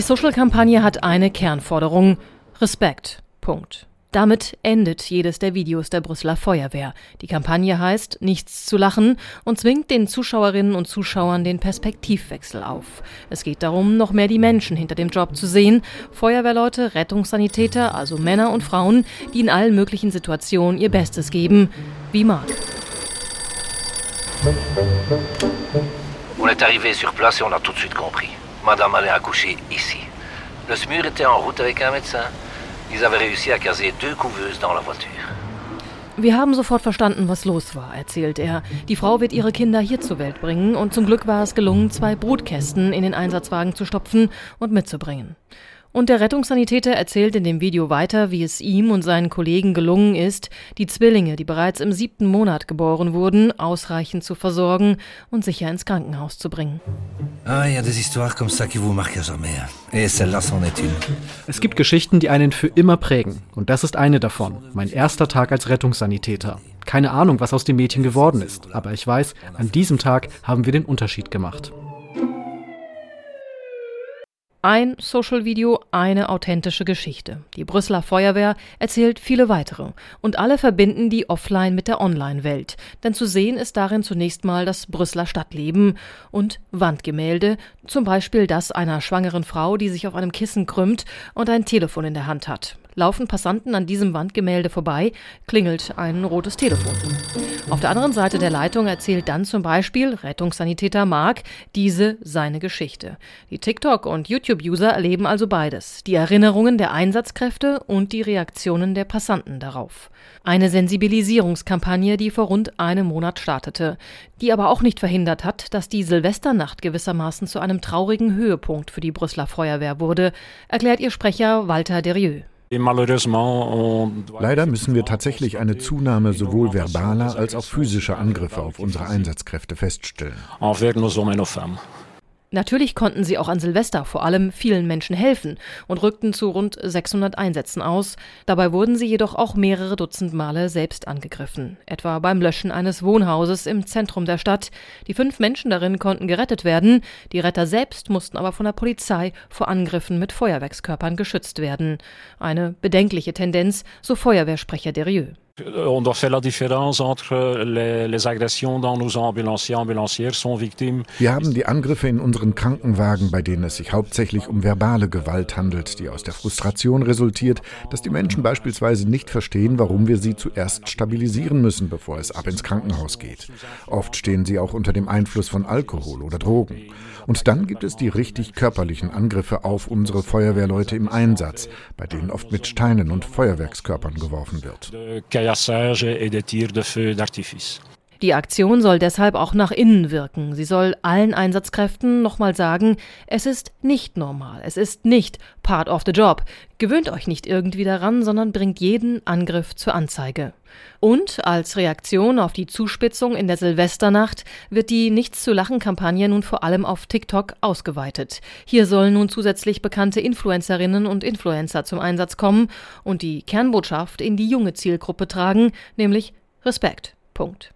Die Social-Kampagne hat eine Kernforderung. Respekt. Punkt. Damit endet jedes der Videos der Brüsseler Feuerwehr. Die Kampagne heißt Nichts zu lachen und zwingt den Zuschauerinnen und Zuschauern den Perspektivwechsel auf. Es geht darum, noch mehr die Menschen hinter dem Job zu sehen. Feuerwehrleute, Rettungssanitäter, also Männer und Frauen, die in allen möglichen Situationen ihr Bestes geben, wie Marc. On est arrivé sur place et on a tout de suite compris. Madame allait accoucher ici. Le SMUR était en route avec un médecin. Ils avaient réussi à caser deux couveuses dans la voiture. Wir haben sofort verstanden, was los war, erzählt er. Die Frau wird ihre Kinder hier zur Welt bringen und zum Glück war es gelungen, zwei Brutkästen in den Einsatzwagen zu stopfen und mitzubringen. Und der Rettungssanitäter erzählt in dem Video weiter, wie es ihm und seinen Kollegen gelungen ist, die Zwillinge, die bereits im siebten Monat geboren wurden, ausreichend zu versorgen und sicher ins Krankenhaus zu bringen. Ah. Es gibt Geschichten, die einen für immer prägen. Und das ist eine davon. Mein erster Tag als Rettungssanitäter. Keine Ahnung, was aus dem Mädchen geworden ist. Aber ich weiß, an diesem Tag haben wir den Unterschied gemacht. Ein Social-Video, eine authentische Geschichte. Die Brüsseler Feuerwehr erzählt viele weitere. Und alle verbinden die Offline mit der Online-Welt. Denn zu sehen ist darin zunächst mal das Brüsseler Stadtleben und Wandgemälde, zum Beispiel das einer schwangeren Frau, die sich auf einem Kissen krümmt und ein Telefon in der Hand hat. Laufen Passanten an diesem Wandgemälde vorbei, klingelt ein rotes Telefon. Auf der anderen Seite der Leitung erzählt dann zum Beispiel Rettungssanitäter Mark diese seine Geschichte. Die TikTok- und YouTube-User erleben also beides. Die Erinnerungen der Einsatzkräfte und die Reaktionen der Passanten darauf. Eine Sensibilisierungskampagne, die vor rund einem Monat startete, die aber auch nicht verhindert hat, dass die Silvesternacht gewissermaßen zu einem traurigen Höhepunkt für die Brüsseler Feuerwehr wurde, erklärt ihr Sprecher Walter Derieux. Leider müssen wir tatsächlich eine Zunahme sowohl verbaler als auch physischer Angriffe auf unsere Einsatzkräfte feststellen. Natürlich konnten sie auch an Silvester vor allem vielen Menschen helfen und rückten zu rund 600 Einsätzen aus. Dabei wurden sie jedoch auch mehrere Dutzend Male selbst angegriffen, etwa beim Löschen eines Wohnhauses im Zentrum der Stadt. Die fünf Menschen darin konnten gerettet werden, die Retter selbst mussten aber von der Polizei vor Angriffen mit Feuerwerkskörpern geschützt werden. Eine bedenkliche Tendenz, so Feuerwehrsprecher Derieux. On doit faire la différence entre les, les agressions dans nos ambulanciers, ambulancières sont victimes. Wir haben die Angriffe in unseren Krankenwagen, bei denen es sich hauptsächlich um verbale Gewalt handelt, die aus der Frustration resultiert, dass die Menschen beispielsweise nicht verstehen, warum wir sie zuerst stabilisieren müssen, bevor es ab ins Krankenhaus geht. Oft stehen sie auch unter dem Einfluss von Alkohol oder Drogen. Und dann gibt es die richtig körperlichen Angriffe auf unsere Feuerwehrleute im Einsatz, bei denen oft mit Steinen und Feuerwerkskörpern geworfen wird. et de tirs de feu d'artifice. Die Aktion soll deshalb auch nach innen wirken. Sie soll allen Einsatzkräften nochmal sagen, es ist nicht normal, es ist nicht part of the job. Gewöhnt euch nicht irgendwie daran, sondern bringt jeden Angriff zur Anzeige. Und als Reaktion auf die Zuspitzung in der Silvesternacht wird die Nichts zu lachen Kampagne nun vor allem auf TikTok ausgeweitet. Hier sollen nun zusätzlich bekannte Influencerinnen und Influencer zum Einsatz kommen und die Kernbotschaft in die junge Zielgruppe tragen, nämlich Respekt. Punkt.